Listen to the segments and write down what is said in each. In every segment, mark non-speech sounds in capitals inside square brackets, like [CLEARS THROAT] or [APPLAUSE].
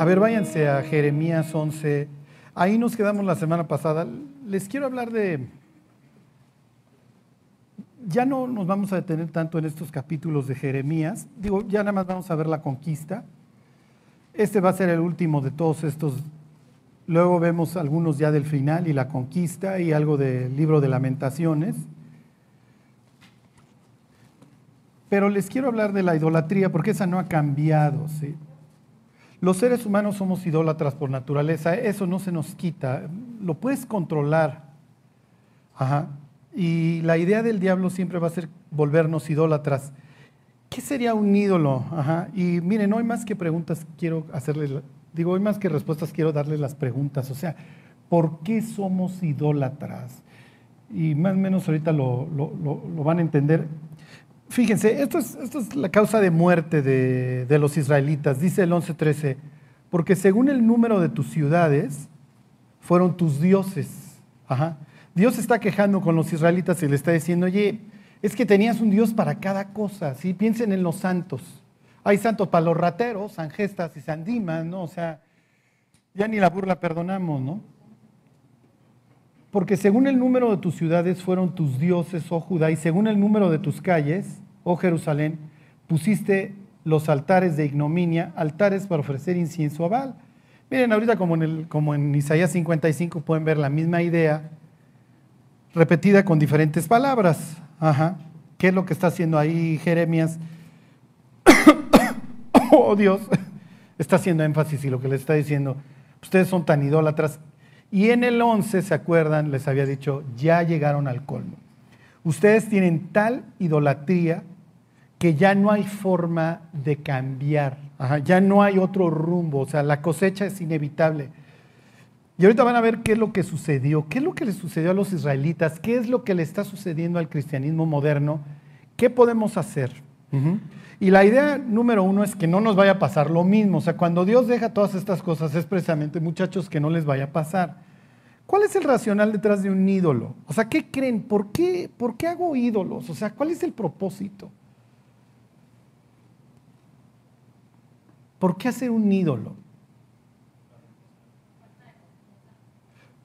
A ver, váyanse a Jeremías 11. Ahí nos quedamos la semana pasada. Les quiero hablar de... Ya no nos vamos a detener tanto en estos capítulos de Jeremías. Digo, ya nada más vamos a ver la conquista. Este va a ser el último de todos estos. Luego vemos algunos ya del final y la conquista y algo del libro de lamentaciones. Pero les quiero hablar de la idolatría porque esa no ha cambiado. ¿sí? Los seres humanos somos idólatras por naturaleza, eso no se nos quita, lo puedes controlar. Ajá. Y la idea del diablo siempre va a ser volvernos idólatras. ¿Qué sería un ídolo? Ajá. Y miren, hoy más que preguntas quiero hacerles, digo, hoy más que respuestas quiero darles las preguntas. O sea, ¿por qué somos idólatras? Y más o menos ahorita lo, lo van a entender. Fíjense, esto es, la causa de muerte de, los israelitas, dice el 11.13, porque según el número de tus ciudades, fueron tus dioses. Dios está quejando con los israelitas y le está diciendo, oye, es que tenías un Dios para cada cosa, ¿sí? Piensen en los santos. Hay santos para los rateros, San Gestas y San Dimas, ¿no? O sea, ya ni la burla perdonamos, ¿no? Porque según el número de tus ciudades fueron tus dioses, oh Judá, y según el número de tus calles, oh Jerusalén, pusiste los altares de ignominia, altares para ofrecer incienso a Baal. Miren, ahorita como en, como en Isaías 55 pueden ver la misma idea repetida con diferentes palabras. Ajá. ¿Qué es lo que está haciendo ahí Jeremías? [COUGHS] oh Dios, está haciendo énfasis y lo que le está diciendo, ustedes son tan idólatras y en el 11, ¿se acuerdan? Les había dicho, ya llegaron al colmo. Ustedes tienen tal idolatría que ya no hay forma de cambiar, ya no hay otro rumbo, o sea, la cosecha es inevitable. Y ahorita van a ver qué es lo que sucedió, qué es lo que le sucedió a los israelitas, qué es lo que le está sucediendo al cristianismo moderno, qué podemos hacer. Y la idea número uno es que no nos vaya a pasar lo mismo. O sea, cuando Dios deja todas estas cosas es precisamente, muchachos, que no les vaya a pasar. ¿Cuál es el racional detrás de un ídolo? O sea, ¿qué creen? ¿Por qué, ¿Por qué hago ídolos? O sea, ¿cuál es el propósito? ¿Por qué hacer un ídolo?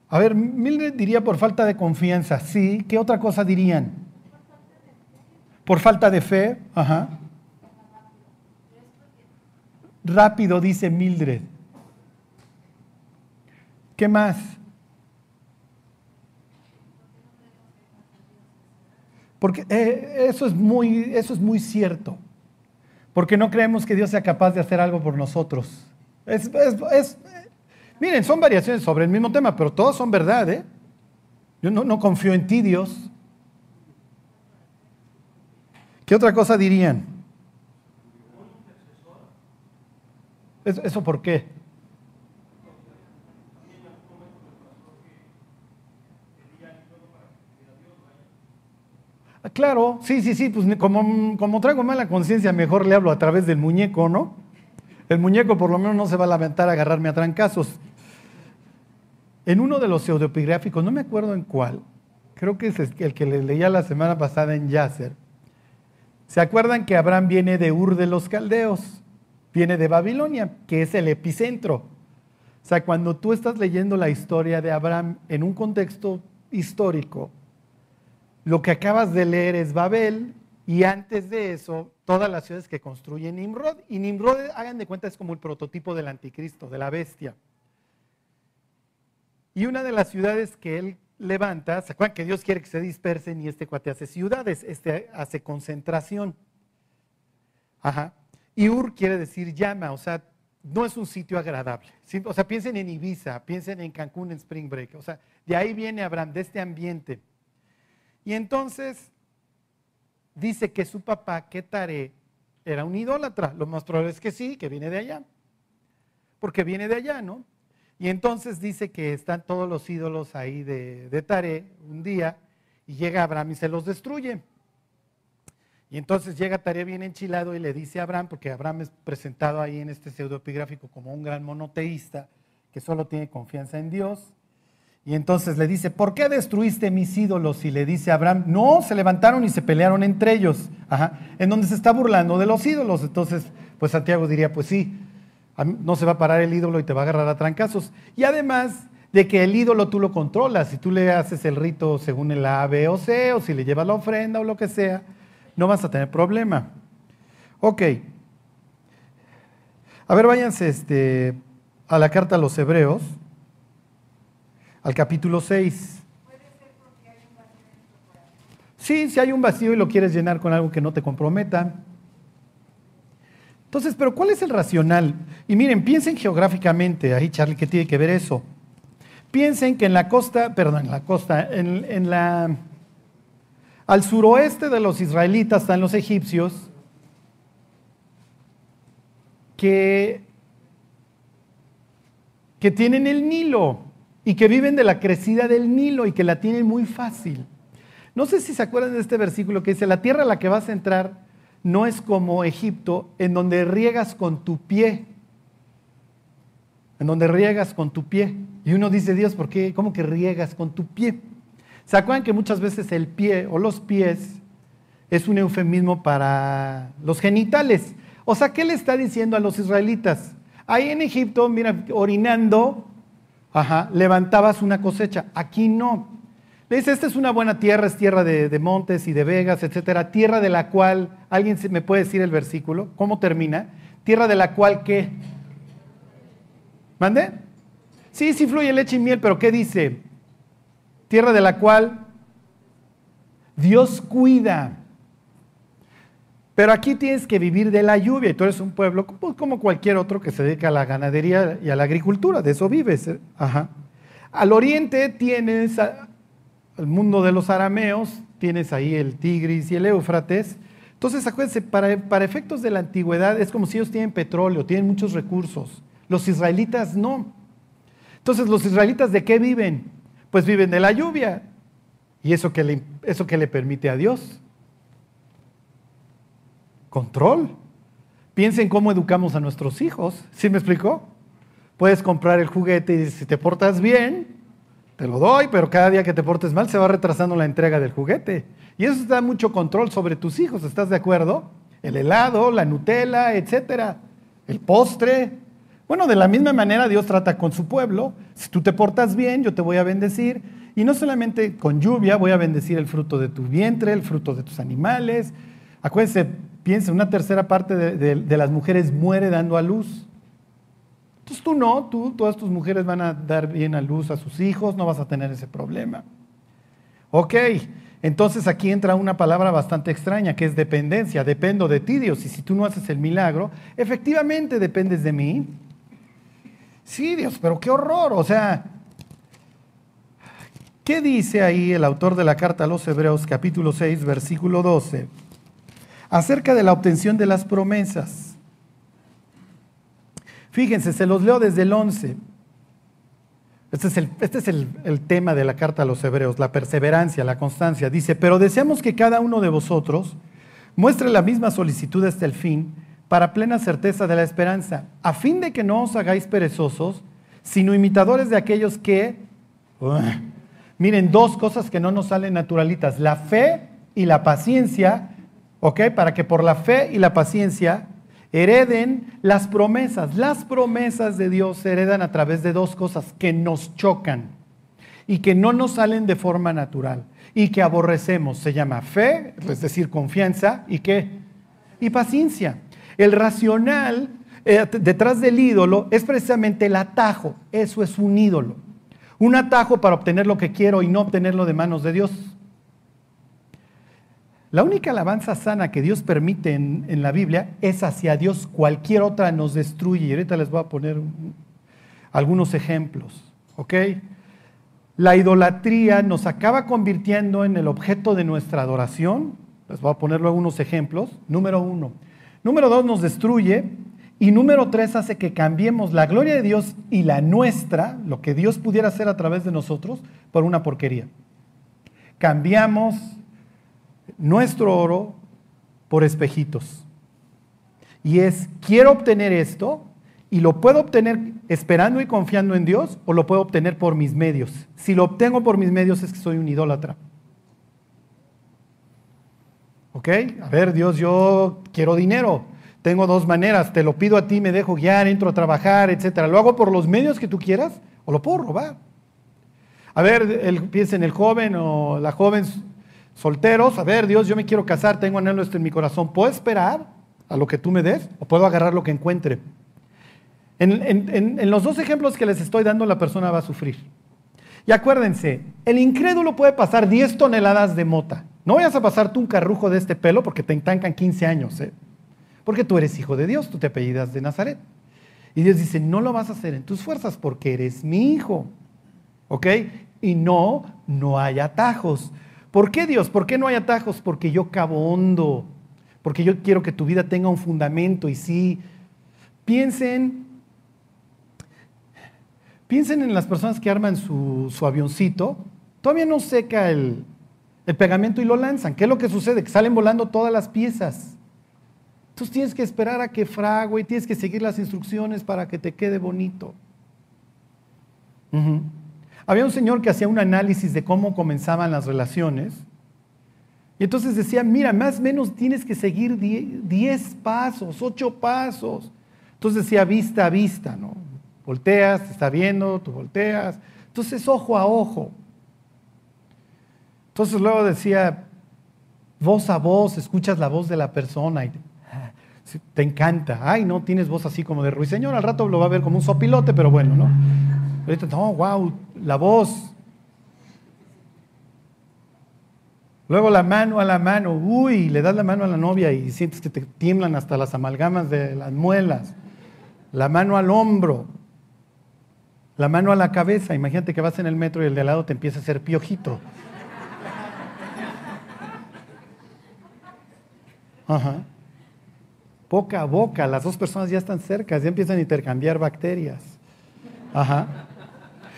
A ver, Mildred diría por falta de confianza, sí. ¿Qué otra cosa dirían? Por falta de fe, ajá. Rápido, dice Mildred. ¿Qué más? Porque eh, eso, es muy, eso es muy cierto. Porque no creemos que Dios sea capaz de hacer algo por nosotros. Es, miren, son variaciones sobre el mismo tema, pero todos son verdad. ¿eh? Yo no, no confío en ti, Dios. ¿Qué otra cosa dirían? ¿Eso por qué? Ah, claro, sí, sí, sí, pues como, como traigo mala conciencia, mejor le hablo a través del muñeco, ¿no? El muñeco por lo menos no se va a lamentar a agarrarme a trancazos. En uno de los pseudopigráficos, no me acuerdo en cuál, creo que es el que le leía la semana pasada en Yasser, ¿se acuerdan que Abraham viene de Ur de los Caldeos? viene de Babilonia, que es el epicentro. O sea, cuando tú estás leyendo la historia de Abraham en un contexto histórico, lo que acabas de leer es Babel y antes de eso, todas las ciudades que construye Nimrod. Y Nimrod, hagan de cuenta, es como el prototipo del anticristo, de la bestia. Y una de las ciudades que él levanta, ¿se acuerdan que Dios quiere que se dispersen y este cuate hace ciudades, este hace concentración? Ajá. Y Ur quiere decir llama, o sea, no es un sitio agradable. O sea, piensen en Ibiza, piensen en Cancún, en Spring Break. O sea, de ahí viene Abraham, de este ambiente. Y entonces dice que su papá, Ketare, era un idólatra. Lo más probable es que sí, que viene de allá. Porque viene de allá, ¿no? Y entonces dice que están todos los ídolos ahí de, Tare un día y llega Abraham y se los destruye. Y entonces llega Tarea bien enchilado y le dice a Abraham, porque Abraham es presentado ahí en este pseudoepigráfico como un gran monoteísta que solo tiene confianza en Dios. Y entonces le dice, ¿por qué destruiste mis ídolos? Y le dice a Abraham, no, se levantaron y se pelearon entre ellos. en donde se está burlando de los ídolos. Entonces, pues Santiago diría, pues sí, no se va a parar el ídolo y te va a agarrar a trancazos. Y además de que el ídolo tú lo controlas, si tú le haces el rito según el A, B o C, o si le llevas la ofrenda o lo que sea, no vas a tener problema. Ok. A ver, váyanse este, a la carta a los hebreos, al capítulo 6. Sí, si hay un vacío y lo quieres llenar con algo que no te comprometa. Entonces, pero ¿cuál es el racional? Y miren, piensen geográficamente, ahí Charlie, ¿qué tiene que ver eso? Piensen que en la costa, perdón, en la costa, en, la, al suroeste de los israelitas están los egipcios, que, que tienen el Nilo y que viven de la crecida del Nilo y que la tienen muy fácil. No sé si se acuerdan de este versículo que dice, la tierra a la que vas a entrar no es como Egipto, en donde riegas con tu pie, en donde riegas con tu pie. Y uno dice, Dios, ¿por qué? ¿Cómo que riegas con tu pie? ¿Se acuerdan que muchas veces el pie o los pies es un eufemismo para los genitales? O sea, ¿qué le está diciendo a los israelitas? Ahí en Egipto, mira, orinando, ajá, levantabas una cosecha. Aquí no. Dice, esta es una buena tierra, es tierra de, montes y de vegas, etcétera. Tierra de la cual, ¿alguien me puede decir el versículo? ¿Cómo termina? Tierra de la cual, ¿qué? ¿Mande? Sí, sí fluye leche y miel, pero ¿qué dice? Tierra de la cual Dios cuida. Pero aquí tienes que vivir de la lluvia y tú eres un pueblo como cualquier otro que se dedica a la ganadería y a la agricultura, de eso vives. ¿eh? Ajá. Al oriente tienes el mundo de los arameos, tienes ahí el Tigris y el Éufrates. Entonces, acuérdense, para, para efectos de la antigüedad es como si ellos tienen petróleo, tienen muchos recursos. Los israelitas no. Entonces, ¿los israelitas de qué viven? Pues viven de la lluvia. ¿Y eso que le, eso le permite a Dios? control. Piensen cómo educamos a nuestros hijos. ¿Sí me explicó? Puedes comprar el juguete y si te portas bien, te lo doy, pero cada día que te portes mal se va retrasando la entrega del juguete. Y eso da mucho control sobre tus hijos, ¿estás de acuerdo? El helado, la Nutella, etcétera, el postre. Bueno, de la misma manera Dios trata con su pueblo. Si tú te portas bien, yo te voy a bendecir. Y no solamente con lluvia, voy a bendecir el fruto de tu vientre, el fruto de tus animales. Acuérdense, Piensa, una tercera parte de, las mujeres muere dando a luz. Entonces tú no, tú, todas tus mujeres van a dar bien a luz a sus hijos, no vas a tener ese problema. Ok, entonces aquí entra una palabra bastante extraña que es dependencia. Dependo de ti, Dios, y si tú no haces el milagro, efectivamente dependes de mí. Sí, Dios, pero qué horror. O sea, ¿qué dice ahí el autor de la carta a los Hebreos capítulo 6, versículo 12? acerca de la obtención de las promesas. Fíjense, se los leo desde el 11. Este es, el, este es el, el, tema de la carta a los hebreos, la perseverancia, la constancia. Dice, pero deseamos que cada uno de vosotros muestre la misma solicitud hasta el fin, para plena certeza de la esperanza, a fin de que no os hagáis perezosos, sino imitadores de aquellos que, miren, dos cosas que no nos salen naturalitas, la fe y la paciencia, ¿ok? Para que por la fe y la paciencia hereden las promesas. Las promesas de Dios se heredan a través de dos cosas que nos chocan y que no nos salen de forma natural y que aborrecemos. Se llama fe, es decir, confianza y qué? Y paciencia. El racional eh, detrás del ídolo es precisamente el atajo. Eso es un ídolo. Un atajo para obtener lo que quiero y no obtenerlo de manos de Dios. La única alabanza sana que Dios permite en, la Biblia es hacia Dios. Cualquier otra nos destruye. Y ahorita les voy a poner algunos ejemplos. ¿Ok? La idolatría nos acaba convirtiendo en el objeto de nuestra adoración. Les voy a poner algunos ejemplos. Número uno. Número dos, nos destruye. Y número tres, hace que cambiemos la gloria de Dios y la nuestra, lo que Dios pudiera hacer a través de nosotros, por una porquería. Cambiamos nuestro oro por espejitos. Y es, quiero obtener esto y lo puedo obtener esperando y confiando en Dios o lo puedo obtener por mis medios. Si lo obtengo por mis medios es que soy un idólatra. ¿Ok? A ver, Dios, yo quiero dinero. tengo dos maneras, te lo pido a ti, me dejo guiar, entro a trabajar, etcétera. ¿Lo hago por los medios que tú quieras o lo puedo robar? A ver, el, piensa en el joven o la joven solteros, a ver, Dios, yo me quiero casar, tengo anhelo esto en mi corazón. ¿Puedo esperar a lo que tú me des o puedo agarrar lo que encuentre? en los dos ejemplos que les estoy dando, la persona va a sufrir. Y acuérdense, el incrédulo puede pasar 10 toneladas de mota. No vayas a pasar tú un carrujo de este pelo porque te entancan 15 años, ¿eh? porque tú eres hijo de Dios, tú te apellidas de Nazaret. Y Dios dice, no lo vas a hacer en tus fuerzas porque eres mi hijo. ¿Ok? Y no, no hay atajos. ¿Por qué Dios? ¿Por qué no hay atajos? Porque yo cabo hondo. Porque yo quiero que tu vida tenga un fundamento. Y sí, piensen Piensen en las personas que arman su, avioncito, todavía no seca el, pegamento y lo lanzan. ¿Qué es lo que sucede? Que salen volando todas las piezas. Entonces tienes que esperar a que frague y tienes que seguir las instrucciones para que te quede bonito. Había un señor que hacía un análisis de cómo comenzaban las relaciones. Y entonces decía, mira, más o menos tienes que seguir 10 pasos, 8 pasos. Entonces decía vista a vista, ¿no? Volteas, te está viendo, tú volteas. Entonces, ojo a ojo. Entonces luego decía, voz a voz, escuchas la voz de la persona y te encanta. Ay, no, tienes voz así como de ruiseñor, al rato lo va a ver como un sopilote, pero bueno, ¿no? Ahorita, no, wow, la voz. Luego la mano a la mano, uy, le das la mano a la novia y sientes que te tiemblan hasta las amalgamas de las muelas. La mano al hombro. La mano a la cabeza, imagínate que vas en el metro y el de al lado te empieza a hacer piojito. Ajá. Boca a boca, las dos personas ya están cerca, ya empiezan a intercambiar bacterias. Ajá.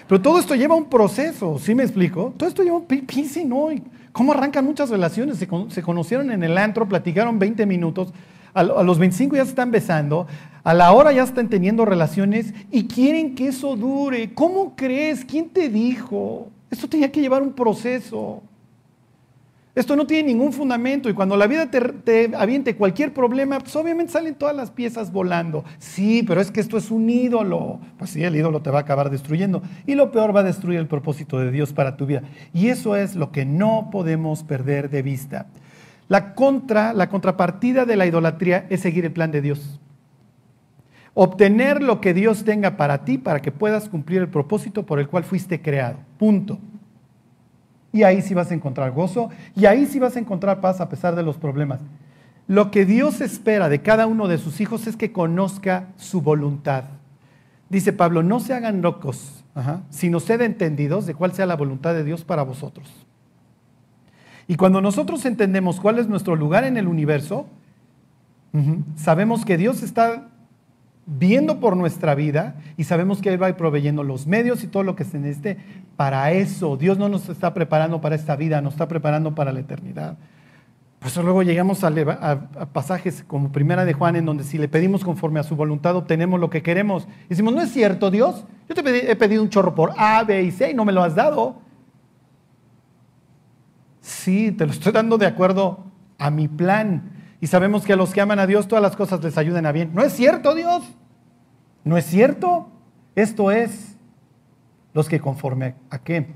Pero todo esto lleva un proceso, ¿sí me explico? Todo esto lleva un piensen hoy. ¿Cómo arrancan muchas relaciones? Se, se, conocieron en el antro, platicaron 20 minutos, a, los 25 ya se están besando, a la hora ya están teniendo relaciones y quieren que eso dure. ¿Cómo crees? ¿Quién te dijo? Esto tenía que llevar un proceso. Esto no tiene ningún fundamento y cuando la vida te, aviente cualquier problema, pues obviamente salen todas las piezas volando. Sí, pero es que esto es un ídolo. Pues sí, el ídolo te va a acabar destruyendo y lo peor va a destruir el propósito de Dios para tu vida. Y eso es lo que no podemos perder de vista. La contra, la contrapartida de la idolatría es seguir el plan de Dios. Obtener lo que Dios tenga para ti para que puedas cumplir el propósito por el cual fuiste creado. Punto. Y ahí sí vas a encontrar gozo y ahí sí vas a encontrar paz a pesar de los problemas. Lo que Dios espera de cada uno de sus hijos es que conozca su voluntad. Dice Pablo, no se hagan locos, sino sed entendidos de cuál sea la voluntad de Dios para vosotros. Y cuando nosotros entendemos cuál es nuestro lugar en el universo, sabemos que Dios está viendo por nuestra vida y sabemos que Él va proveyendo los medios y todo lo que se necesite para eso. Dios no nos está preparando para esta vida, nos está preparando para la eternidad. Por eso luego llegamos a, pasajes como Primera de Juan, en donde si le pedimos conforme a su voluntad, obtenemos lo que queremos. Y decimos, no es cierto, Dios. Yo te he pedido un chorro por A, B y C y no me lo has dado. Sí, te lo estoy dando de acuerdo a mi plan. Y sabemos que a los que aman a Dios todas las cosas les ayudan a bien. No es cierto, Dios. No es cierto. Esto es los que conforme a qué?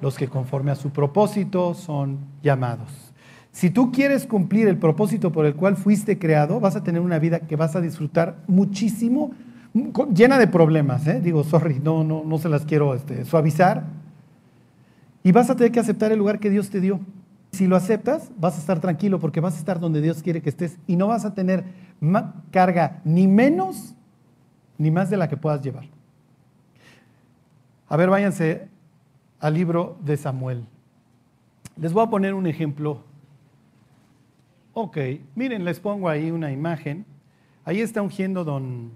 Los que conforme a su propósito son llamados. Si tú quieres cumplir el propósito por el cual fuiste creado, vas a tener una vida que vas a disfrutar muchísimo, llena de problemas. ¿eh? Digo, sorry, no, no, no se las quiero este, suavizar y vas a tener que aceptar el lugar que Dios te dio. Si lo aceptas, vas a estar tranquilo porque vas a estar donde Dios quiere que estés y no vas a tener carga ni menos ni más de la que puedas llevar. A ver, váyanse al libro de Samuel. Les voy a poner un ejemplo. Ok, miren, les pongo ahí una imagen. Ahí está ungiendo don,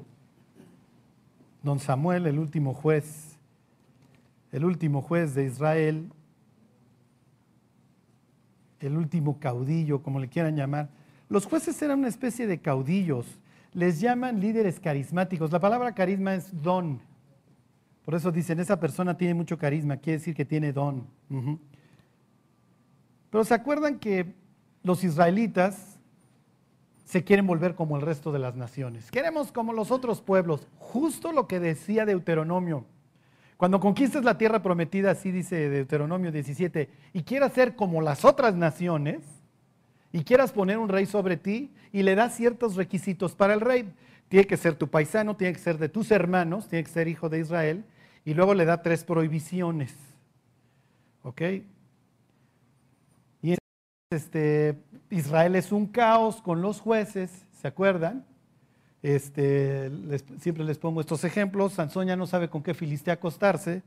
don Samuel, el último juez, el último juez de Israel el último caudillo, como le quieran llamar. Los jueces eran una especie de caudillos, les llaman líderes carismáticos. La palabra carisma es don. Por eso dicen, esa persona tiene mucho carisma, quiere decir que tiene don. Pero se acuerdan que los israelitas se quieren volver como el resto de las naciones. Queremos como los otros pueblos, justo lo que decía Deuteronomio. Cuando conquistes la tierra prometida, así dice Deuteronomio 17, y quieras ser como las otras naciones, y quieras poner un rey sobre ti, y le das ciertos requisitos para el rey. Tiene que ser tu paisano, tiene que ser de tus hermanos, tiene que ser hijo de Israel, y luego le da tres prohibiciones. ¿Ok? Y este, Israel es un caos con los jueces, ¿se acuerdan? Este, siempre les pongo estos ejemplos. Sansón ya no sabe con qué filistea acostarse.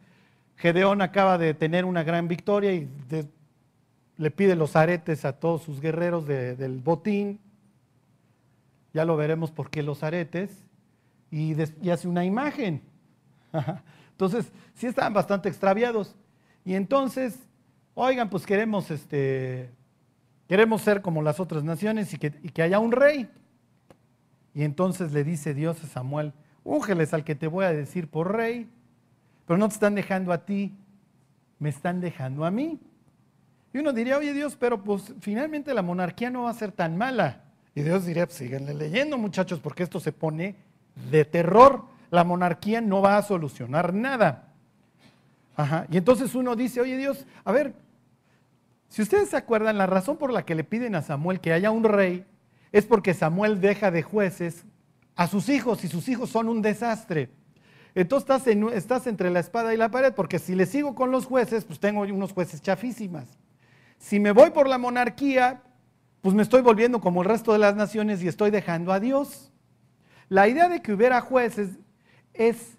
Gedeón acaba de tener una gran victoria y le pide los aretes a todos sus guerreros del botín. Ya lo veremos por qué los aretes. Y, y hace una imagen. Entonces, sí estaban bastante extraviados. Y entonces, oigan, pues queremos, este, queremos ser como las otras naciones y que haya un rey. Y entonces le dice Dios a Samuel, úngeles al que te voy a decir por rey, pero no te están dejando a ti, me están dejando a mí. Y uno diría, oye Dios, pero pues finalmente la monarquía no va a ser tan mala. Y Dios diría, pues leyendo muchachos, porque esto se pone de terror. La monarquía no va a solucionar nada. Ajá. Y entonces uno dice, oye Dios, a ver, si ustedes se acuerdan, la razón por la que le piden a Samuel que haya un rey es porque Samuel deja de jueces a sus hijos y sus hijos son un desastre. Entonces estás, estás entre la espada y la pared, porque si le sigo con los jueces, pues tengo unos jueces chafísimas. Si me voy por la monarquía, pues me estoy volviendo como el resto de las naciones y estoy dejando a Dios. La idea de que hubiera jueces es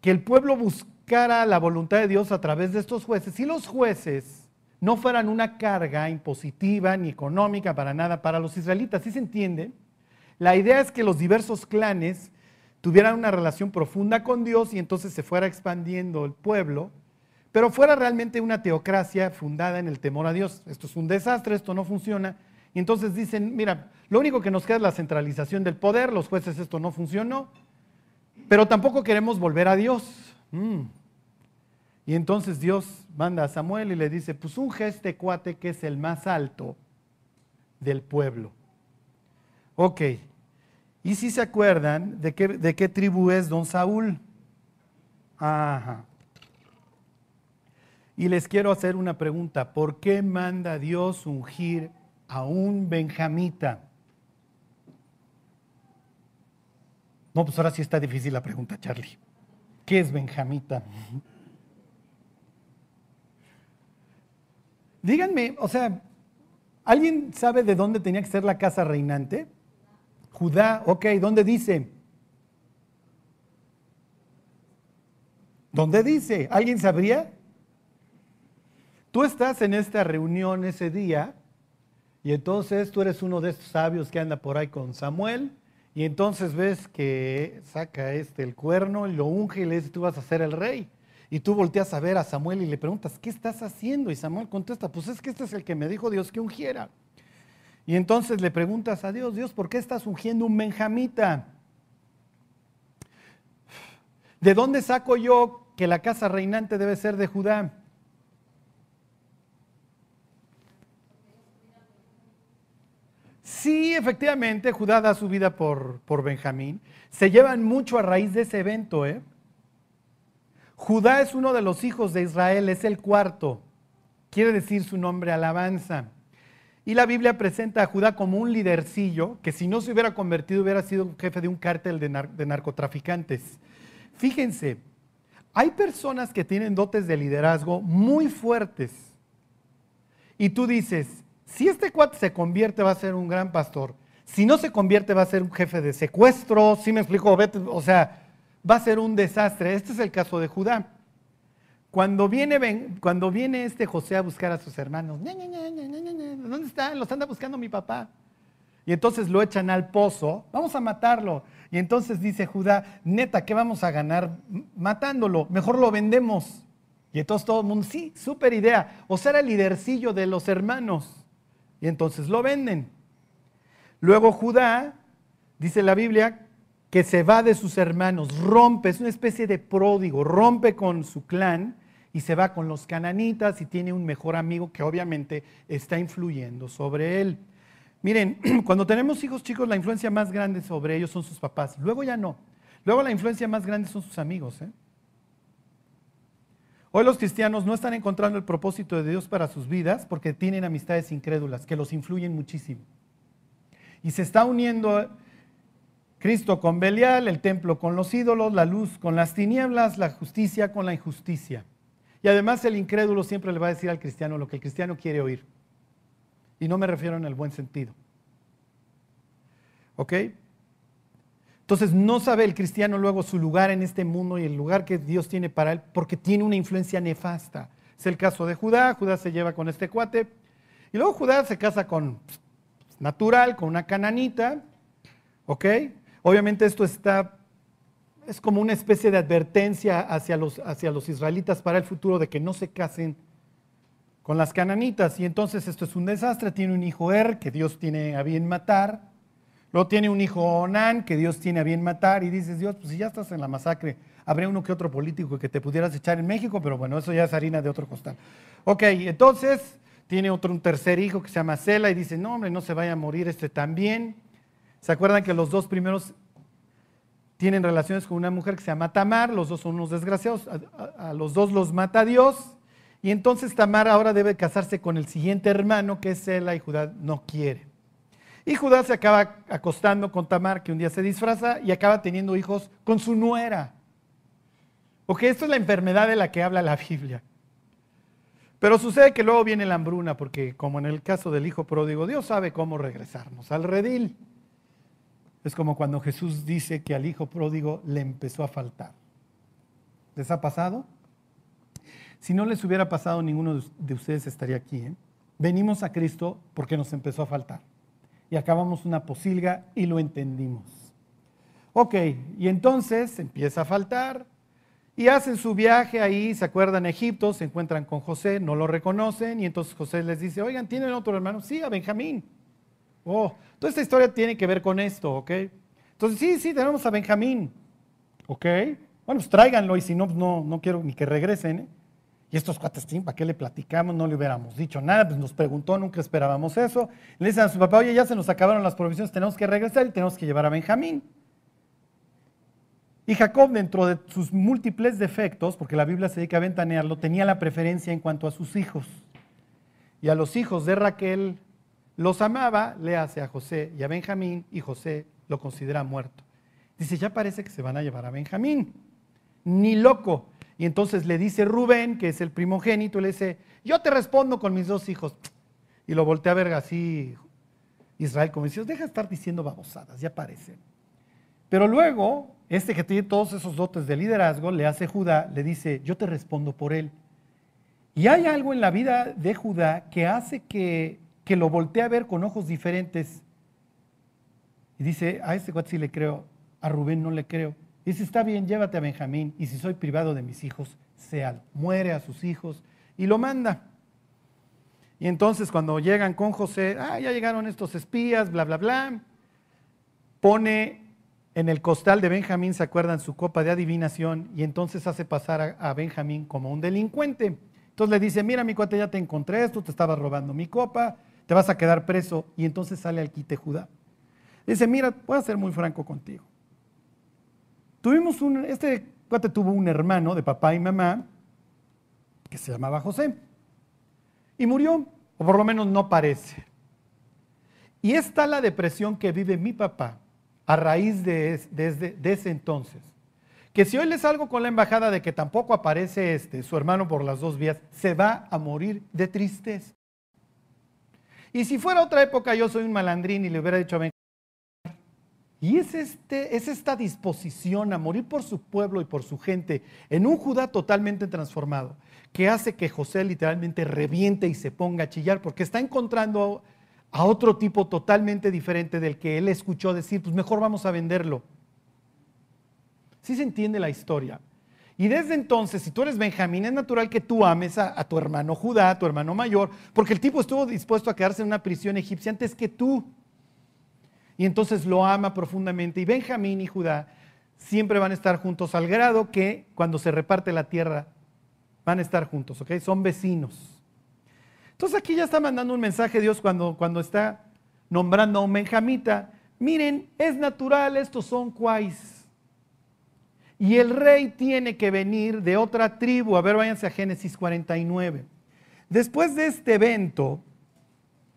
que el pueblo buscara la voluntad de Dios a través de estos jueces y los jueces no fueran una carga impositiva ni económica para nada para los israelitas. ¿Sí se entiende? La idea es que los diversos clanes tuvieran una relación profunda con Dios y entonces se fuera expandiendo el pueblo, pero fuera realmente una teocracia fundada en el temor a Dios. Esto es un desastre, esto no funciona. Y entonces dicen, mira, lo único que nos queda es la centralización del poder, los jueces esto no funcionó, pero tampoco queremos volver a Dios. Mm. Y entonces Dios manda a Samuel y le dice, pues un este cuate que es el más alto del pueblo. Ok, y si se acuerdan de qué, de qué tribu es don Saúl. Ajá. Y les quiero hacer una pregunta, ¿por qué manda Dios ungir a un benjamita? No, pues ahora sí está difícil la pregunta, Charlie. ¿Qué es benjamita? Díganme, o sea, ¿alguien sabe de dónde tenía que ser la casa reinante? Judá, ok, ¿dónde dice? ¿Dónde dice? ¿Alguien sabría? Tú estás en esta reunión ese día y entonces tú eres uno de estos sabios que anda por ahí con Samuel y entonces ves que saca este el cuerno y lo unge y le dice tú vas a ser el rey. Y tú volteas a ver a Samuel y le preguntas, ¿qué estás haciendo? Y Samuel contesta, pues es que este es el que me dijo Dios que ungiera. Y entonces le preguntas a Dios, Dios, ¿por qué estás ungiendo un benjamita? ¿De dónde saco yo que la casa reinante debe ser de Judá? Sí, efectivamente, Judá da su vida por, por Benjamín. Se llevan mucho a raíz de ese evento, ¿eh? Judá es uno de los hijos de Israel, es el cuarto. Quiere decir su nombre alabanza. Y la Biblia presenta a Judá como un lidercillo que si no se hubiera convertido hubiera sido jefe de un cártel de, narcotraficantes. Fíjense, hay personas que tienen dotes de liderazgo muy fuertes. Y tú dices, si este cuate se convierte va a ser un gran pastor. Si no se convierte va a ser un jefe de secuestro. ¿Sí me explico? O sea, va a ser un desastre. Este es el caso de Judá. Cuando viene, cuando viene este José a buscar a sus hermanos, ¿dónde están? Los anda buscando mi papá. Y entonces lo echan al pozo, vamos a matarlo. Y entonces dice Judá, neta, ¿qué vamos a ganar matándolo? Mejor lo vendemos. Y entonces todo el mundo, sí, súper idea. O sea, era el lidercillo de los hermanos. Y entonces lo venden. Luego Judá, dice la Biblia, que se va de sus hermanos, rompe, es una especie de pródigo, rompe con su clan y se va con los cananitas y tiene un mejor amigo que obviamente está influyendo sobre él. Miren, [CLEARS THROAT] cuando tenemos hijos chicos, la influencia más grande sobre ellos son sus papás. Luego ya no. Luego la influencia más grande son sus amigos. ¿eh? Hoy los cristianos no están encontrando el propósito de Dios para sus vidas porque tienen amistades incrédulas que los influyen muchísimo. Y se está uniendo Cristo con Belial, el templo con los ídolos, la luz con las tinieblas, la justicia con la injusticia. Y además el incrédulo siempre le va a decir al cristiano lo que el cristiano quiere oír. Y no me refiero en el buen sentido. ¿Ok? Entonces no sabe el cristiano luego su lugar en este mundo y el lugar que Dios tiene para él porque tiene una influencia nefasta. Es el caso de Judá. Judá se lleva con este cuate. Y luego Judá se casa con pues, natural, con una cananita. ¿Ok? Obviamente esto está, es como una especie de advertencia hacia los, hacia los israelitas para el futuro de que no se casen con las cananitas. Y entonces esto es un desastre. Tiene un hijo Er que Dios tiene a bien matar. Luego tiene un hijo Onán que Dios tiene a bien matar. Y dices, Dios, pues si ya estás en la masacre, habría uno que otro político que te pudieras echar en México, pero bueno, eso ya es harina de otro costal. Ok, entonces tiene otro, un tercer hijo que se llama Sela y dice, no, hombre, no se vaya a morir este también. ¿Se acuerdan que los dos primeros tienen relaciones con una mujer que se llama Tamar? Los dos son unos desgraciados. A, los dos los mata Dios. Y entonces Tamar ahora debe casarse con el siguiente hermano, que es Sela, y Judá no quiere. Y Judá se acaba acostando con Tamar, que un día se disfraza, y acaba teniendo hijos con su nuera. Porque esto es la enfermedad de la que habla la Biblia. Pero sucede que luego viene la hambruna, porque como en el caso del hijo pródigo, Dios sabe cómo regresarnos al redil. Es como cuando Jesús dice que al hijo pródigo le empezó a faltar. ¿Les ha pasado? Si no les hubiera pasado, ninguno de ustedes estaría aquí. ¿eh? Venimos a Cristo porque nos empezó a faltar. Y acabamos una posilga y lo entendimos. Ok, y entonces empieza a faltar. Y hacen su viaje ahí, se acuerdan Egipto, se encuentran con José, no lo reconocen. Y entonces José les dice, oigan, ¿tienen otro hermano? Sí, a Benjamín. Oh, toda esta historia tiene que ver con esto, ¿ok? Entonces, sí, sí, tenemos a Benjamín. ¿Ok? Bueno, pues tráiganlo y si no, no, no quiero ni que regresen. ¿eh? Y estos cuates, ¿para qué le platicamos? No le hubiéramos dicho nada, pues nos preguntó, nunca esperábamos eso. Le dicen a su papá, oye, ya se nos acabaron las provisiones, tenemos que regresar y tenemos que llevar a Benjamín. Y Jacob, dentro de sus múltiples defectos, porque la Biblia se dedica a ventanearlo, tenía la preferencia en cuanto a sus hijos. Y a los hijos de Raquel los amaba, le hace a José y a Benjamín, y José lo considera muerto. Dice, ya parece que se van a llevar a Benjamín. Ni loco. Y entonces le dice Rubén, que es el primogénito, le dice, yo te respondo con mis dos hijos. Y lo voltea a ver así Israel como dice, deja de estar diciendo babosadas, ya parece. Pero luego, este que tiene todos esos dotes de liderazgo, le hace Judá, le dice, yo te respondo por él. Y hay algo en la vida de Judá que hace que, que lo voltee a ver con ojos diferentes. Y dice, a este cuate sí le creo, a Rubén no le creo. Dice, está bien, llévate a Benjamín y si soy privado de mis hijos, sea, muere a sus hijos y lo manda. Y entonces cuando llegan con José, ah, ya llegaron estos espías, bla, bla, bla, pone en el costal de Benjamín, ¿se acuerdan? Su copa de adivinación y entonces hace pasar a, a Benjamín como un delincuente. Entonces le dice, mira mi cuate, ya te encontré esto, te estaba robando mi copa, te vas a quedar preso. Y entonces sale al quite Judá. Dice, mira, voy a ser muy franco contigo. Tuvimos un, este cuate tuvo un hermano de papá y mamá que se llamaba José y murió, o por lo menos no parece. Y está la depresión que vive mi papá a raíz de, de ese entonces. Que si hoy le salgo con la embajada de que tampoco aparece este, su hermano por las dos vías, se va a morir de tristeza. Y si fuera otra época, yo soy un malandrín y le hubiera dicho a y es, este, es esta disposición a morir por su pueblo y por su gente en un Judá totalmente transformado, que hace que José literalmente reviente y se ponga a chillar, porque está encontrando a otro tipo totalmente diferente del que él escuchó decir, pues mejor vamos a venderlo. Sí se entiende la historia. Y desde entonces, si tú eres Benjamín, es natural que tú ames a, tu hermano Judá, a tu hermano mayor, porque el tipo estuvo dispuesto a quedarse en una prisión egipcia antes que tú. Y entonces lo ama profundamente. Y Benjamín y Judá siempre van a estar juntos al grado que cuando se reparte la tierra van a estar juntos, ¿ok? Son vecinos. Entonces aquí ya está mandando un mensaje Dios cuando, cuando está nombrando a un benjamita. Miren, es natural, estos son cuais. Y el rey tiene que venir de otra tribu. A ver, váyanse a Génesis 49. Después de este evento,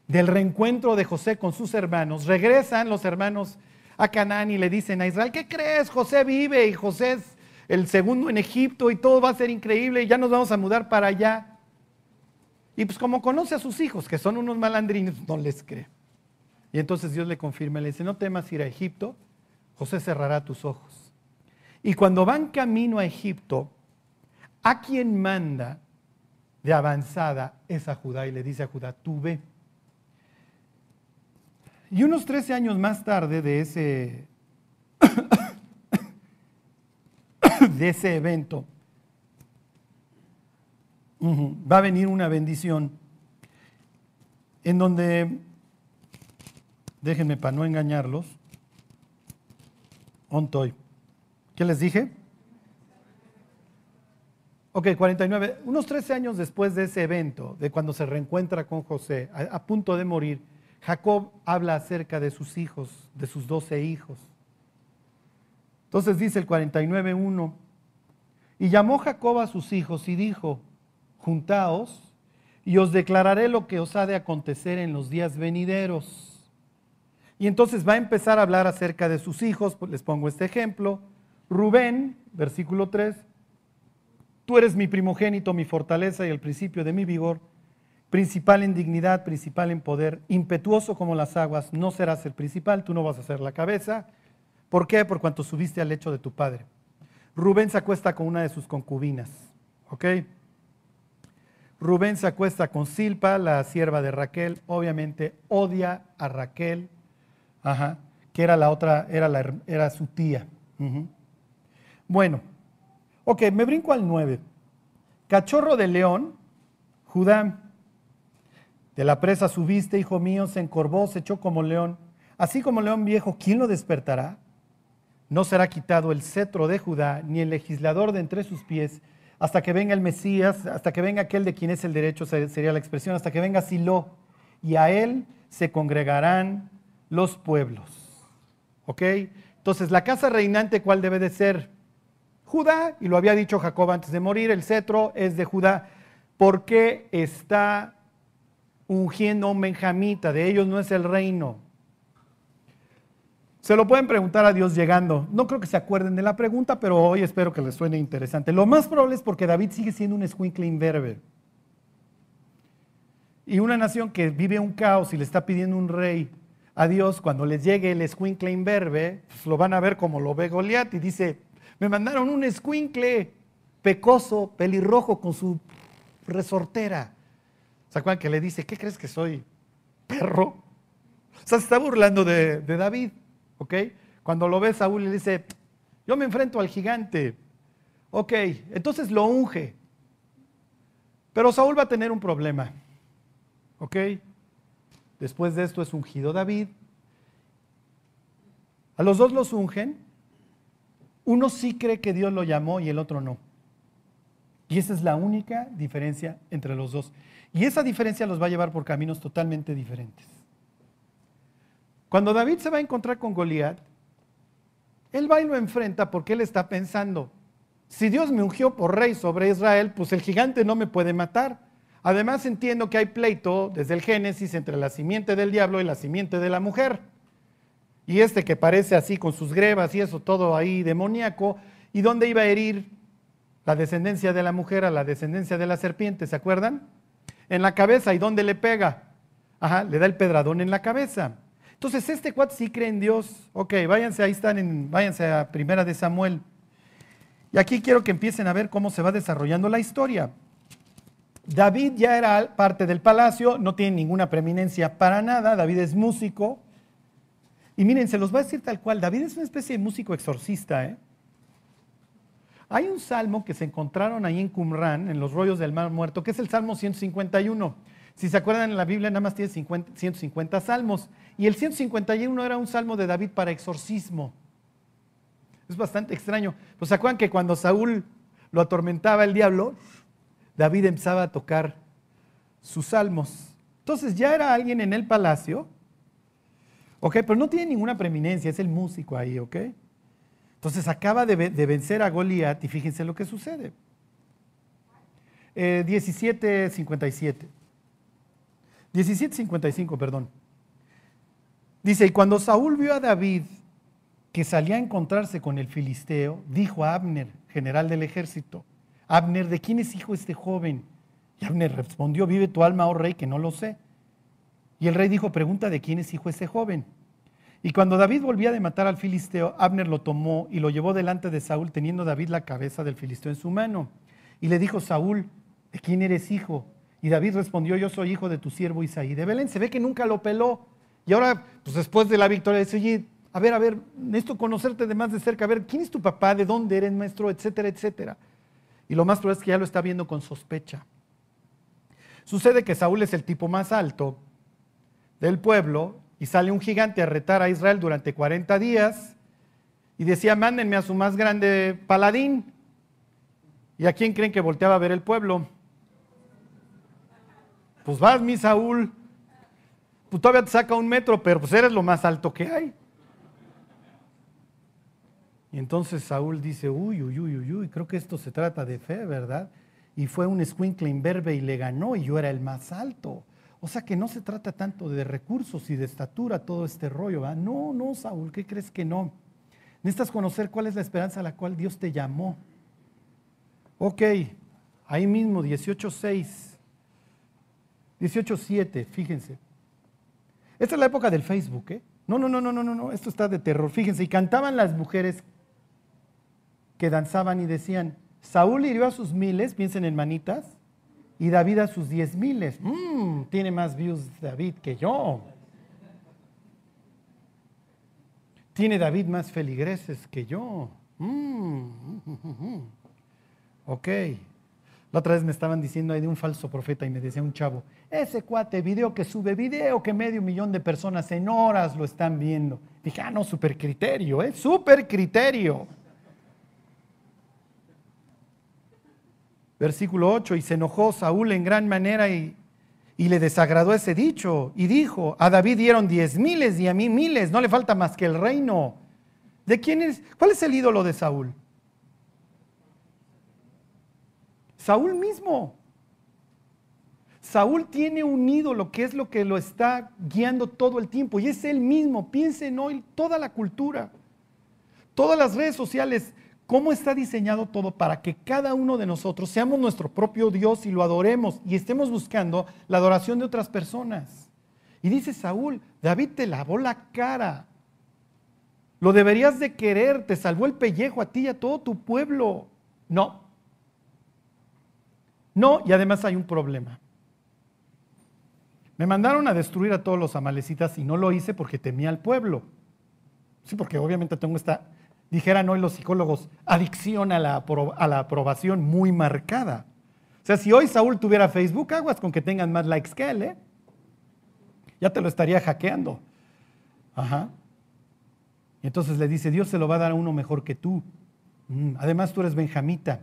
del reencuentro de José con sus hermanos, regresan los hermanos a Canaán y le dicen a Israel, ¿qué crees? José vive y José es el segundo en Egipto y todo va a ser increíble y ya nos vamos a mudar para allá. Y pues como conoce a sus hijos, que son unos malandrines, no les cree. Y entonces Dios le confirma, le dice, no temas ir a Egipto, José cerrará tus ojos. Y cuando van camino a Egipto, a quien manda de avanzada es a Judá y le dice a Judá, tú ve. Y unos 13 años más tarde de ese, [COUGHS] de ese evento, va a venir una bendición en donde, déjenme para no engañarlos, ontoy. ¿Qué les dije? Ok, 49. Unos 13 años después de ese evento, de cuando se reencuentra con José, a, punto de morir, Jacob habla acerca de sus hijos, de sus 12 hijos. Entonces dice el 49.1, y llamó Jacob a sus hijos y dijo, juntaos y os declararé lo que os ha de acontecer en los días venideros. Y entonces va a empezar a hablar acerca de sus hijos, pues les pongo este ejemplo. Rubén, versículo 3, Tú eres mi primogénito, mi fortaleza y el principio de mi vigor, principal en dignidad, principal en poder, impetuoso como las aguas, no serás el principal, tú no vas a ser la cabeza. ¿Por qué? Por cuanto subiste al lecho de tu padre. Rubén se acuesta con una de sus concubinas. ¿Ok? Rubén se acuesta con Silpa, la sierva de Raquel. Obviamente odia a Raquel, ajá, que era la otra, era, era su tía. Bueno, Ok, me brinco al 9. Cachorro de león, Judá. De la presa subiste, hijo mío, se encorvó, se echó como león. Así como león viejo, ¿quién lo despertará? No será quitado el cetro de Judá, ni el legislador de entre sus pies, hasta que venga el Mesías, hasta que venga aquel de quien es el derecho, sería la expresión, hasta que venga Silo, y a él se congregarán los pueblos. ¿Ok? Entonces, la casa reinante, ¿cuál debe de ser? Judá, y lo había dicho Jacob antes de morir, el cetro es de Judá. ¿Por qué está ungiendo a un benjamita? De ellos no es el reino. Se lo pueden preguntar a Dios llegando. No creo que se acuerden de la pregunta, pero hoy espero que les suene interesante. Lo más probable es porque David sigue siendo un escuincle imberbe. Y una nación que vive un caos y le está pidiendo un rey a Dios, cuando les llegue el escuincle imberbe, pues lo van a ver como lo ve Goliat y dice, me mandaron un escuincle pecoso, pelirrojo, con su resortera. ¿Se acuerdan que le dice, ¿qué crees que soy? ¿Perro? O sea, se está burlando de, de David, ¿ok? Cuando lo ve Saúl le dice, yo me enfrento al gigante. Ok, entonces lo unge. Pero Saúl va a tener un problema. ¿Ok? Después de esto es ungido David. A los dos los ungen uno sí cree que Dios lo llamó y el otro no. Y esa es la única diferencia entre los dos. Y esa diferencia los va a llevar por caminos totalmente diferentes. Cuando David se va a encontrar con Goliat, él va y lo enfrenta porque él está pensando, si Dios me ungió por rey sobre Israel, pues el gigante no me puede matar. Además entiendo que hay pleito desde el Génesis entre la simiente del diablo y la simiente de la mujer y este que parece así con sus grebas y eso todo ahí demoníaco, ¿y dónde iba a herir la descendencia de la mujer a la descendencia de la serpiente? ¿Se acuerdan? En la cabeza, ¿y dónde le pega? Ajá, le da el pedradón en la cabeza. Entonces, este cuate sí cree en Dios. Ok, váyanse, ahí están, váyanse a Primera de Samuel. Y aquí quiero que empiecen a ver cómo se va desarrollando la historia. David ya era parte del palacio, no tiene ninguna preeminencia para nada, David es músico, y miren, se los voy a decir tal cual, David es una especie de músico exorcista. ¿eh? Hay un salmo que se encontraron ahí en Qumran, en los rollos del mar muerto, que es el Salmo 151. Si se acuerdan, en la Biblia nada más tiene 150 salmos. Y el 151 era un salmo de David para exorcismo. Es bastante extraño. Pues se acuerdan que cuando Saúl lo atormentaba el diablo, David empezaba a tocar sus salmos. Entonces ya era alguien en el palacio Ok, pero no tiene ninguna preeminencia, es el músico ahí, ok. Entonces acaba de, vencer a Goliat y fíjense lo que sucede. 17.57. Eh, 17.55, perdón. Dice, y cuando Saúl vio a David que salía a encontrarse con el filisteo, dijo a Abner, general del ejército, Abner, ¿de quién es hijo este joven? Y Abner respondió, vive tu alma, oh rey, que no lo sé. Y el rey dijo, pregunta de quién es hijo ese joven. Y cuando David volvía de matar al filisteo, Abner lo tomó y lo llevó delante de Saúl, teniendo David la cabeza del filisteo en su mano. Y le dijo Saúl, ¿de quién eres hijo? Y David respondió, yo soy hijo de tu siervo Isaí. De Belén se ve que nunca lo peló. Y ahora, pues después de la victoria, dice, oye, a ver, a ver, necesito conocerte de más de cerca, a ver, ¿quién es tu papá? ¿De dónde eres maestro? Etcétera, etcétera. Y lo más probable es que ya lo está viendo con sospecha. Sucede que Saúl es el tipo más alto del pueblo y sale un gigante a retar a Israel durante 40 días y decía, mándenme a su más grande paladín. ¿Y a quién creen que volteaba a ver el pueblo? Pues vas, mi Saúl. Pues todavía te saca un metro, pero pues eres lo más alto que hay. Y entonces Saúl dice, uy, uy, uy, uy, uy, creo que esto se trata de fe, ¿verdad? Y fue un escuincle imberbe y le ganó y yo era el más alto. O sea que no se trata tanto de recursos y de estatura todo este rollo, ¿verdad? No, no, Saúl, ¿qué crees que no? Necesitas conocer cuál es la esperanza a la cual Dios te llamó. Ok, ahí mismo, 18.6, 18.7, fíjense. Esta es la época del Facebook, ¿eh? No, no, no, no, no, no, esto está de terror. Fíjense, y cantaban las mujeres que danzaban y decían, Saúl hirió a sus miles, piensen en manitas, y David a sus diez miles. Mm, tiene más views David que yo. Tiene David más feligreses que yo. Mm, [LAUGHS] ok. La otra vez me estaban diciendo ahí de un falso profeta y me decía un chavo, ese cuate, video que sube, video que medio millón de personas en horas lo están viendo. Dije, ah, no, super criterio, ¿eh? Super criterio. Versículo 8, y se enojó Saúl en gran manera y, le desagradó ese dicho y dijo, a David dieron diez miles y a mí miles, no le falta más que el reino. ¿De quién es? ¿Cuál es el ídolo de Saúl? Saúl mismo. Saúl tiene un ídolo que es lo que lo está guiando todo el tiempo y es él mismo. Piensen hoy toda la cultura, todas las redes sociales cómo está diseñado todo para que cada uno de nosotros seamos nuestro propio Dios y lo adoremos y estemos buscando la adoración de otras personas. Y dice Saúl, David te lavó la cara. Lo deberías de querer, te salvó el pellejo a ti y a todo tu pueblo. No. No, y además hay un problema. Me mandaron a destruir a todos los amalecitas y no lo hice porque temía al pueblo. Sí, porque obviamente tengo esta dijeran hoy los psicólogos, adicción a la, a la aprobación muy marcada. O sea, si hoy Saúl tuviera Facebook, aguas con que tengan más likes que él, ¿eh? Ya te lo estaría hackeando. Ajá. Y entonces le dice, Dios se lo va a dar a uno mejor que tú. Mm, además tú eres benjamita.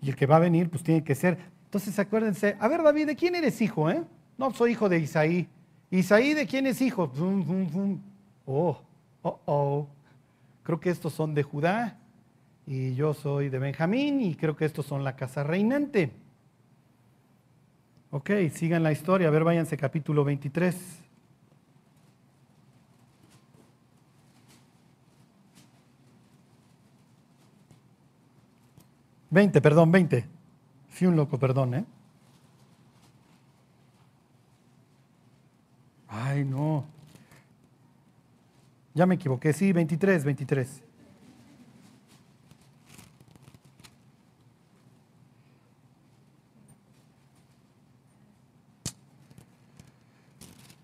Y el que va a venir, pues tiene que ser. Entonces acuérdense, a ver David, ¿de quién eres hijo? Eh? No, soy hijo de Isaí. ¿Isaí de quién es hijo? Oh, oh, oh creo que estos son de Judá y yo soy de Benjamín y creo que estos son la casa reinante. Ok, sigan la historia, a ver, váyanse capítulo 23. Veinte, perdón, veinte. Fui un loco, perdón, ¿eh? Ay, no. Ya me equivoqué, sí, 23, 23.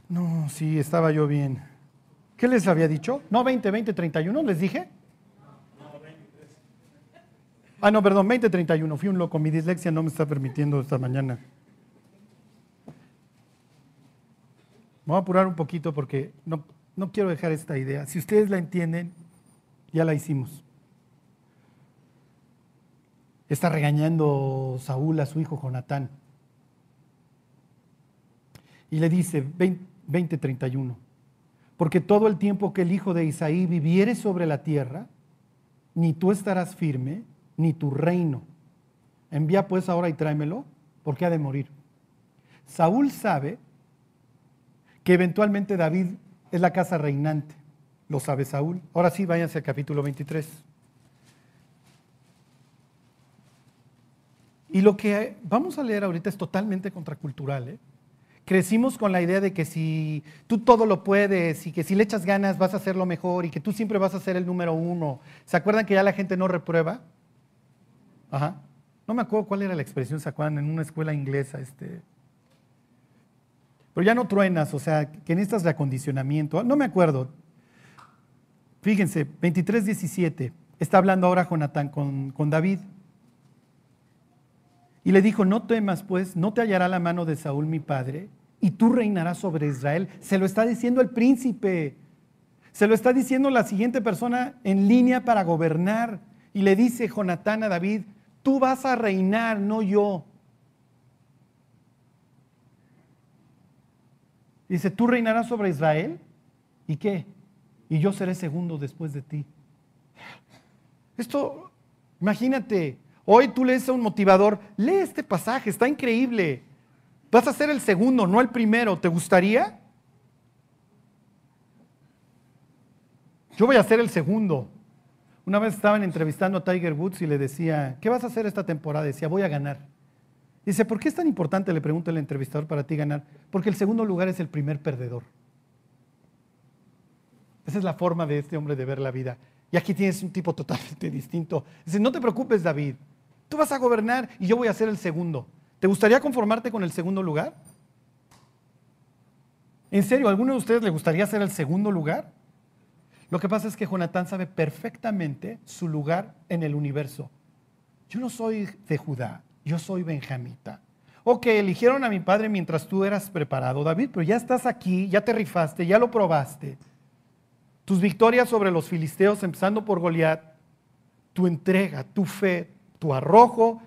No, sí, estaba yo bien. ¿Qué les había dicho? No, 20, 20, 31, les dije. No, 23. Ah, no, perdón, 20, 31. Fui un loco, mi dislexia no me está permitiendo esta mañana. Me voy a apurar un poquito porque no, no quiero dejar esta idea. Si ustedes la entienden, ya la hicimos. Está regañando Saúl a su hijo Jonatán. Y le dice, 20:31, porque todo el tiempo que el hijo de Isaí viviere sobre la tierra, ni tú estarás firme, ni tu reino. Envía pues ahora y tráemelo, porque ha de morir. Saúl sabe que eventualmente David es la casa reinante. Lo sabe Saúl. Ahora sí, váyanse al capítulo 23. Y lo que vamos a leer ahorita es totalmente contracultural. ¿eh? Crecimos con la idea de que si tú todo lo puedes y que si le echas ganas vas a hacerlo mejor y que tú siempre vas a ser el número uno. ¿Se acuerdan que ya la gente no reprueba? Ajá. No me acuerdo cuál era la expresión, ¿se acuerdan? En una escuela inglesa, este. Pero ya no truenas, o sea, que necesitas reacondicionamiento. No me acuerdo. Fíjense, 23, 17. Está hablando ahora Jonatán con, con David. Y le dijo, no temas pues, no te hallará la mano de Saúl mi padre, y tú reinarás sobre Israel. Se lo está diciendo el príncipe. Se lo está diciendo la siguiente persona en línea para gobernar. Y le dice Jonatán a David, tú vas a reinar, no yo. Dice, tú reinarás sobre Israel. ¿Y qué? Y yo seré segundo después de ti. Esto, imagínate, hoy tú lees a un motivador, lee este pasaje, está increíble. Vas a ser el segundo, no el primero. ¿Te gustaría? Yo voy a ser el segundo. Una vez estaban entrevistando a Tiger Woods y le decía, ¿qué vas a hacer esta temporada? Decía, voy a ganar. Dice, ¿por qué es tan importante, le pregunta el entrevistador, para ti ganar? Porque el segundo lugar es el primer perdedor. Esa es la forma de este hombre de ver la vida. Y aquí tienes un tipo totalmente [LAUGHS] distinto. Dice, no te preocupes, David. Tú vas a gobernar y yo voy a ser el segundo. ¿Te gustaría conformarte con el segundo lugar? ¿En serio, ¿a alguno de ustedes le gustaría ser el segundo lugar? Lo que pasa es que Jonatán sabe perfectamente su lugar en el universo. Yo no soy de Judá, yo soy benjamita. Ok, eligieron a mi padre mientras tú eras preparado, David, pero ya estás aquí, ya te rifaste, ya lo probaste. Tus victorias sobre los filisteos, empezando por Goliat, tu entrega, tu fe, tu arrojo,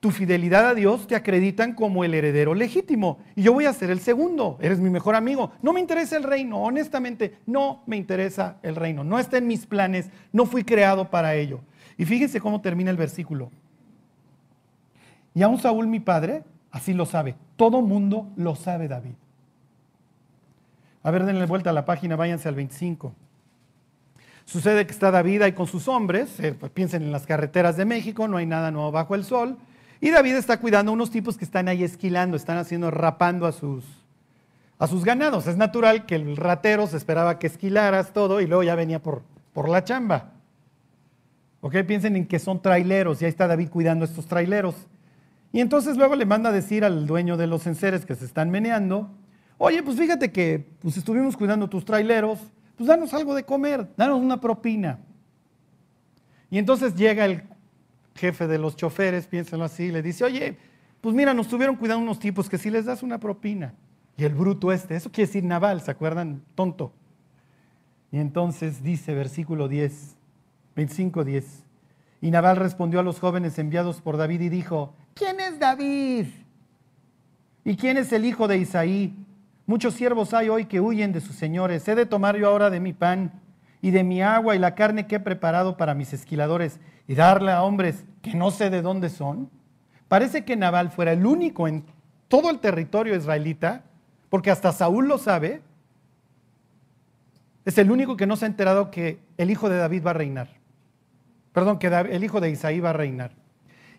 tu fidelidad a Dios te acreditan como el heredero legítimo. Y yo voy a ser el segundo. Eres mi mejor amigo. No me interesa el reino, honestamente, no me interesa el reino. No está en mis planes, no fui creado para ello. Y fíjense cómo termina el versículo. Y aún Saúl, mi padre, así lo sabe. Todo mundo lo sabe, David. A ver, denle vuelta a la página, váyanse al 25. Sucede que está David ahí con sus hombres, eh, pues piensen en las carreteras de México, no hay nada nuevo bajo el sol. Y David está cuidando a unos tipos que están ahí esquilando, están haciendo, rapando a sus, a sus ganados. Es natural que el ratero se esperaba que esquilaras todo y luego ya venía por, por la chamba. ¿Ok? Piensen en que son traileros y ahí está David cuidando a estos traileros. Y entonces luego le manda a decir al dueño de los enseres que se están meneando, oye, pues fíjate que pues estuvimos cuidando tus traileros, pues danos algo de comer, danos una propina. Y entonces llega el jefe de los choferes, piénsenlo así, le dice, oye, pues mira, nos estuvieron cuidando unos tipos que si les das una propina. Y el bruto este, eso quiere decir naval, ¿se acuerdan? Tonto. Y entonces dice versículo 10, 25, 10. Y Nabal respondió a los jóvenes enviados por David y dijo, ¿quién es David? ¿Y quién es el hijo de Isaí? Muchos siervos hay hoy que huyen de sus señores. He de tomar yo ahora de mi pan y de mi agua y la carne que he preparado para mis esquiladores y darle a hombres que no sé de dónde son, parece que Nabal fuera el único en todo el territorio israelita, porque hasta Saúl lo sabe, es el único que no se ha enterado que el hijo de David va a reinar. Perdón, que el hijo de Isaí va a reinar.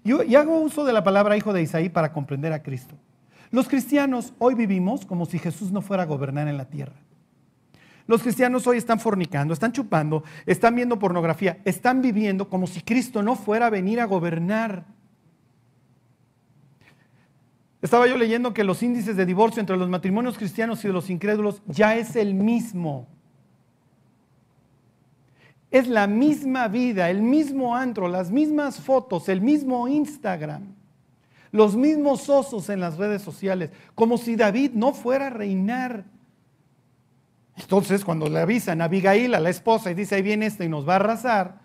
Y, hago uso de la palabra hijo de Isaí para comprender a Cristo. Los cristianos hoy vivimos como si Jesús no fuera a gobernar en la tierra. Los cristianos hoy están fornicando, están chupando, están viendo pornografía, están viviendo como si Cristo no fuera a venir a gobernar. Estaba yo leyendo que los índices de divorcio entre los matrimonios cristianos y de los incrédulos ya es el mismo. Es la misma vida, el mismo antro, las mismas fotos, el mismo Instagram, los mismos osos en las redes sociales, como si David no fuera a reinar. Entonces, cuando le avisan a Abigail, a la esposa, y dice, ahí viene este y nos va a arrasar,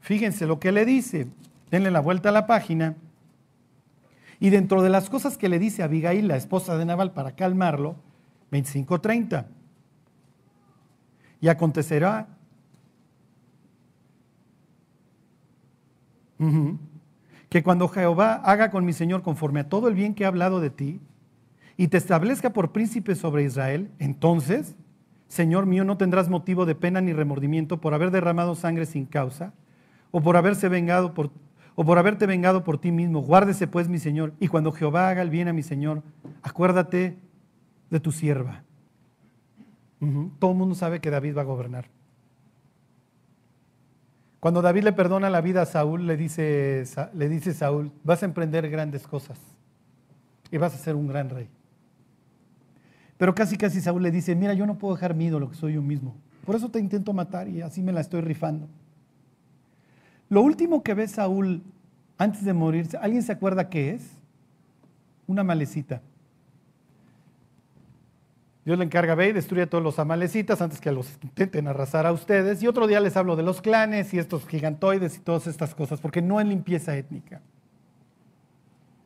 fíjense lo que le dice. Denle la vuelta a la página. Y dentro de las cosas que le dice a Abigail, la esposa de Naval, para calmarlo, 25.30. Y acontecerá que cuando Jehová haga con mi Señor conforme a todo el bien que ha hablado de ti, y te establezca por príncipe sobre Israel, entonces, Señor mío, no tendrás motivo de pena ni remordimiento por haber derramado sangre sin causa, o por haberse vengado por, o por haberte vengado por ti mismo. Guárdese pues, mi Señor, y cuando Jehová haga el bien a mi Señor, acuérdate de tu sierva. Todo el mundo sabe que David va a gobernar. Cuando David le perdona la vida a Saúl, le dice, le dice Saúl, vas a emprender grandes cosas y vas a ser un gran rey. Pero casi casi Saúl le dice, mira, yo no puedo dejar mi ídolo, que soy yo mismo. Por eso te intento matar y así me la estoy rifando. Lo último que ve Saúl antes de morirse, ¿alguien se acuerda qué es? Una malecita. Dios le encarga, ve y destruye a todos los amalecitas antes que los intenten arrasar a ustedes. Y otro día les hablo de los clanes y estos gigantoides y todas estas cosas, porque no es limpieza étnica.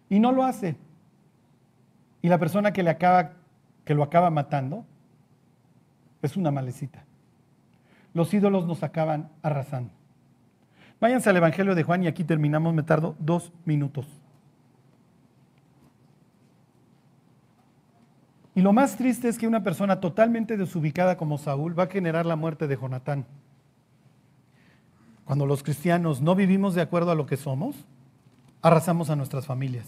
Y no lo hace. Y la persona que, le acaba, que lo acaba matando es una malecita. Los ídolos nos acaban arrasando. Váyanse al Evangelio de Juan y aquí terminamos, me tardo dos minutos. Y lo más triste es que una persona totalmente desubicada como Saúl va a generar la muerte de Jonatán. Cuando los cristianos no vivimos de acuerdo a lo que somos, arrasamos a nuestras familias.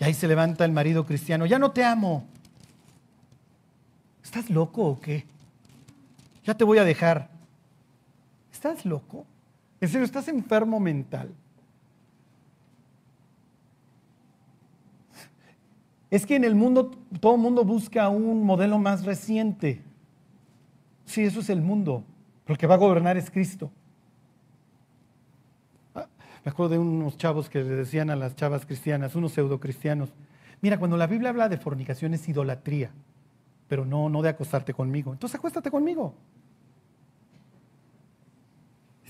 Y ahí se levanta el marido cristiano, ya no te amo. ¿Estás loco o qué? Ya te voy a dejar. ¿Estás loco? En serio, estás enfermo mental. Es que en el mundo todo el mundo busca un modelo más reciente. Sí, eso es el mundo. Pero el que va a gobernar es Cristo. Ah, Me acuerdo de unos chavos que le decían a las chavas cristianas, unos pseudo cristianos, mira, cuando la Biblia habla de fornicación es idolatría, pero no, no de acostarte conmigo. Entonces acuéstate conmigo.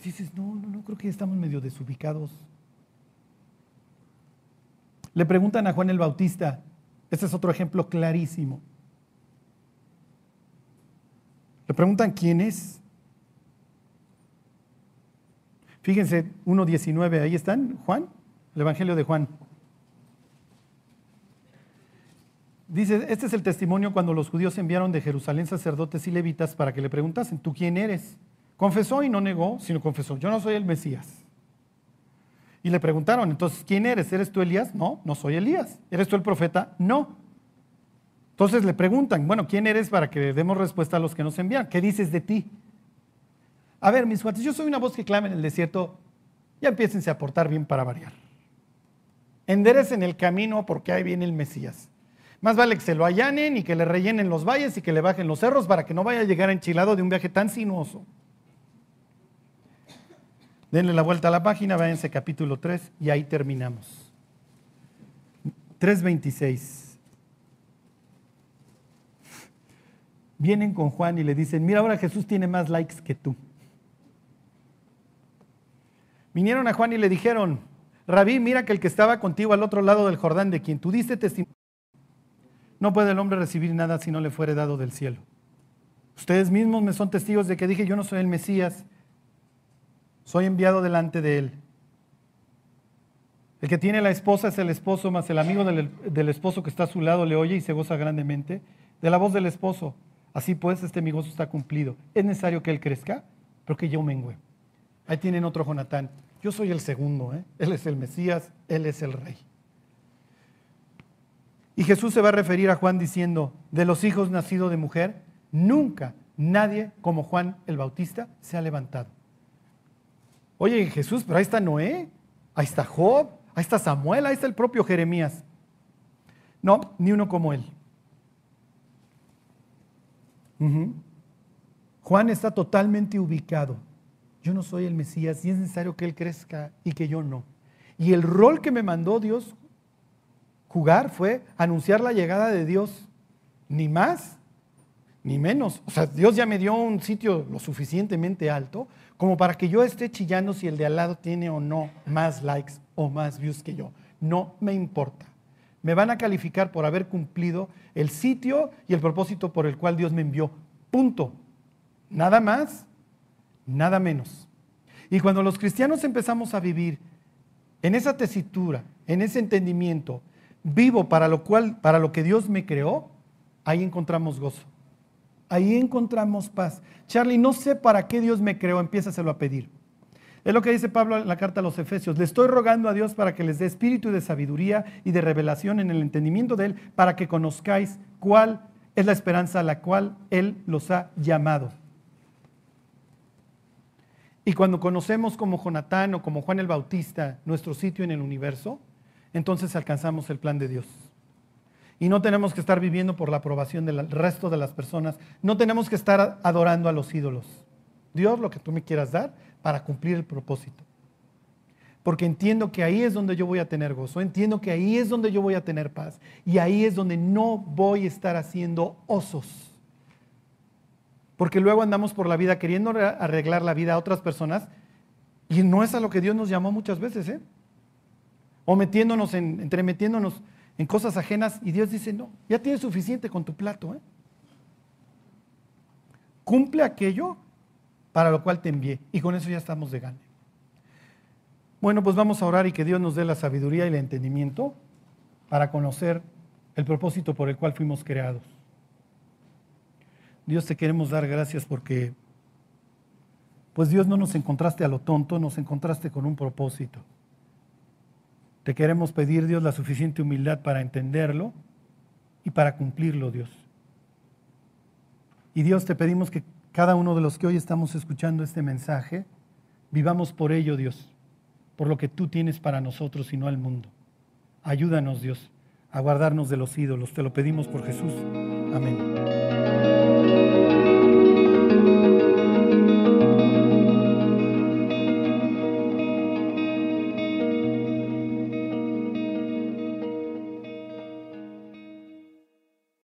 Dices, no, no, no, creo que estamos medio desubicados. Le preguntan a Juan el Bautista, este es otro ejemplo clarísimo. Le preguntan quién es. Fíjense, 1.19, ahí están, Juan, el Evangelio de Juan. Dice, este es el testimonio cuando los judíos enviaron de Jerusalén sacerdotes y levitas para que le preguntasen, ¿tú quién eres? Confesó y no negó, sino confesó, yo no soy el Mesías. Y le preguntaron, entonces, ¿quién eres? ¿Eres tú Elías? No, no soy Elías. ¿Eres tú el profeta? No. Entonces le preguntan, bueno, ¿quién eres para que demos respuesta a los que nos envían? ¿Qué dices de ti? A ver, mis cuates, yo soy una voz que clama en el desierto, ya empiécense a portar bien para variar. Enderecen el camino porque ahí viene el Mesías. Más vale que se lo allanen y que le rellenen los valles y que le bajen los cerros para que no vaya a llegar enchilado de un viaje tan sinuoso. Denle la vuelta a la página, váyanse capítulo 3 y ahí terminamos. 3.26. Vienen con Juan y le dicen, mira ahora Jesús tiene más likes que tú. Vinieron a Juan y le dijeron, Rabí, mira que el que estaba contigo al otro lado del Jordán, de quien tú diste testimonio, no puede el hombre recibir nada si no le fuere dado del cielo. Ustedes mismos me son testigos de que dije, yo no soy el Mesías, soy enviado delante de él. El que tiene la esposa es el esposo, más el amigo del, del, esposo que está a su lado le oye y se goza grandemente de la voz del esposo. Así pues, este mi gozo está cumplido. Es necesario que él crezca, pero que yo mengüe. Ahí tienen otro Jonatán. Yo soy el segundo, ¿eh? él es el Mesías, él es el rey. Y Jesús se va a referir a Juan diciendo, de los hijos nacidos de mujer, nunca nadie como Juan el Bautista se ha levantado. Oye, Jesús, pero ahí está Noé, ahí está Job, ahí está Samuel, ahí está el propio Jeremías. No, ni uno como él. Juan está totalmente ubicado. Yo no soy el Mesías y es necesario que él crezca y que yo no. Y el rol que me mandó Dios jugar fue anunciar la llegada de Dios, ni más ni menos. O sea, Dios ya me dio un sitio lo suficientemente alto como para que yo esté chillando si el de al lado tiene o no más likes o más views que yo. No me importa. me van a calificar por haber cumplido el sitio y el propósito por el cual Dios me envió. Punto. Nada más, nada menos. Y cuando los cristianos empezamos a vivir en esa tesitura, en ese entendimiento, vivo para lo cual para lo que Dios me creó, ahí encontramos gozo. Ahí encontramos paz. Charlie, no sé para qué Dios me creó, empiézaselo a pedir. Es lo que dice Pablo en la carta a los Efesios. Le estoy rogando a Dios para que les dé espíritu de sabiduría y de revelación en el entendimiento de Él, para que conozcáis cuál es la esperanza a la cual Él los ha llamado. Y cuando conocemos como Jonatán o como Juan el Bautista nuestro sitio en el universo, entonces alcanzamos el plan de Dios. Y no tenemos que estar viviendo por la aprobación del resto de las personas. No tenemos que estar adorando a los ídolos. Dios, lo que tú me quieras dar, para cumplir el propósito. Porque entiendo que ahí es donde yo voy a tener gozo, entiendo que ahí es donde yo voy a tener paz y ahí es donde no voy a estar haciendo osos. Porque luego andamos por la vida queriendo arreglar la vida a otras personas y no es a lo que Dios nos llamó muchas veces, ¿eh? O metiéndonos en, entremetiéndonos en cosas ajenas y Dios dice, no, ya tienes suficiente con tu plato, ¿eh? Cumple aquello para lo cual te envié. Y con eso ya estamos de gane. Bueno, pues vamos a orar y que Dios nos dé la sabiduría y el entendimiento para conocer el propósito por el cual fuimos creados. Dios te queremos dar gracias porque, pues Dios no nos encontraste a lo tonto, nos encontraste con un propósito. Te queremos pedir, Dios, la suficiente humildad para entenderlo y para cumplirlo, Dios. Y Dios, te pedimos que cada uno de los que hoy estamos escuchando este mensaje, vivamos por ello, Dios, por lo que tú tienes para nosotros y no al mundo. Ayúdanos, Dios, a guardarnos de los ídolos. Te lo pedimos por Jesús. Amén.